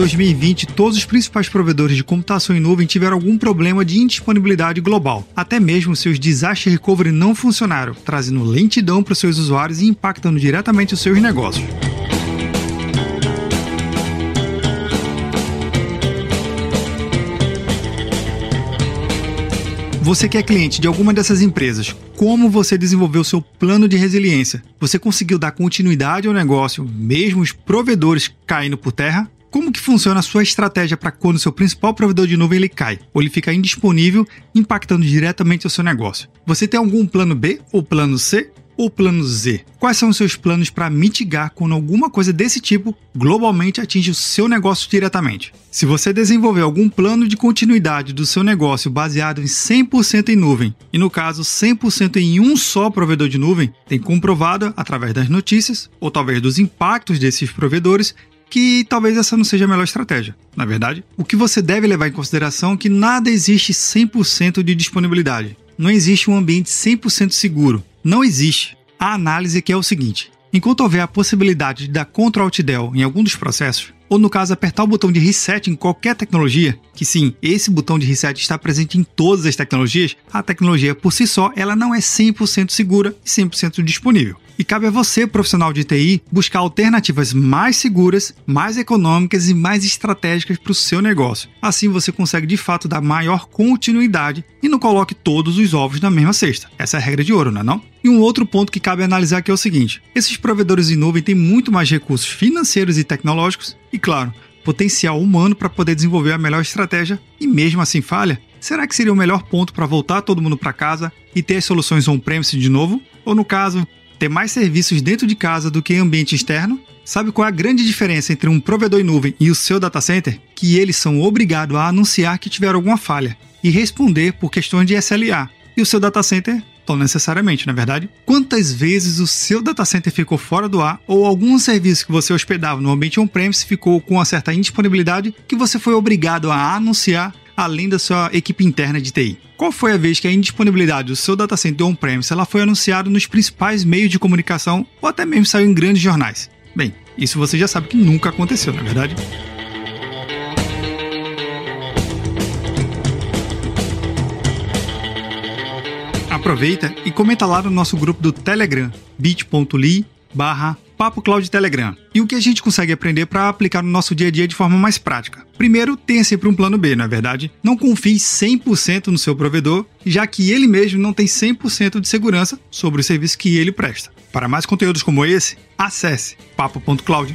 2020, todos os principais provedores de computação em nuvem tiveram algum problema de indisponibilidade global. Até mesmo seus disaster recovery não funcionaram, trazendo lentidão para seus usuários e impactando diretamente os seus negócios. Você que é cliente de alguma dessas empresas, como você desenvolveu seu plano de resiliência? Você conseguiu dar continuidade ao negócio, mesmo os provedores caindo por terra? Como que funciona a sua estratégia para quando seu principal provedor de nuvem ele cai ou ele fica indisponível, impactando diretamente o seu negócio? Você tem algum plano B ou plano C ou plano Z? Quais são os seus planos para mitigar quando alguma coisa desse tipo globalmente atinge o seu negócio diretamente? Se você desenvolver algum plano de continuidade do seu negócio baseado em 100% em nuvem, e no caso 100% em um só provedor de nuvem, tem comprovado através das notícias ou talvez dos impactos desses provedores que talvez essa não seja a melhor estratégia. Na verdade, o que você deve levar em consideração é que nada existe 100% de disponibilidade. Não existe um ambiente 100% seguro. Não existe. A análise que é o seguinte: enquanto houver a possibilidade de dar Ctrl Alt Del em algum dos processos, ou no caso apertar o botão de reset em qualquer tecnologia, que sim, esse botão de reset está presente em todas as tecnologias, a tecnologia por si só ela não é 100% segura e 100% disponível. E cabe a você, profissional de TI, buscar alternativas mais seguras, mais econômicas e mais estratégicas para o seu negócio. Assim você consegue de fato dar maior continuidade e não coloque todos os ovos na mesma cesta. Essa é a regra de ouro, não é não? E um outro ponto que cabe analisar aqui é o seguinte: esses provedores em nuvem têm muito mais recursos financeiros e tecnológicos e, claro, potencial humano para poder desenvolver a melhor estratégia e mesmo assim falha, será que seria o melhor ponto para voltar todo mundo para casa e ter as soluções on-premise de novo? Ou no caso, ter mais serviços dentro de casa do que em ambiente externo? Sabe qual é a grande diferença entre um provedor em nuvem e o seu data center? Que eles são obrigados a anunciar que tiveram alguma falha e responder por questões de SLA. E o seu data center tão necessariamente, na é verdade? Quantas vezes o seu data center ficou fora do ar ou algum serviço que você hospedava no ambiente on-premise ficou com uma certa indisponibilidade que você foi obrigado a anunciar além da sua equipe interna de TI. Qual foi a vez que a indisponibilidade do seu data center on-premise ela foi anunciada nos principais meios de comunicação ou até mesmo saiu em grandes jornais? Bem, isso você já sabe que nunca aconteceu, na é verdade? Aproveita e comenta lá no nosso grupo do Telegram, bit.ly barra Papo Cloud Telegram. E o que a gente consegue aprender para aplicar no nosso dia a dia de forma mais prática? Primeiro, tenha sempre um plano B, não é verdade? Não confie 100% no seu provedor, já que ele mesmo não tem 100% de segurança sobre o serviço que ele presta. Para mais conteúdos como esse, acesse papo.cloud.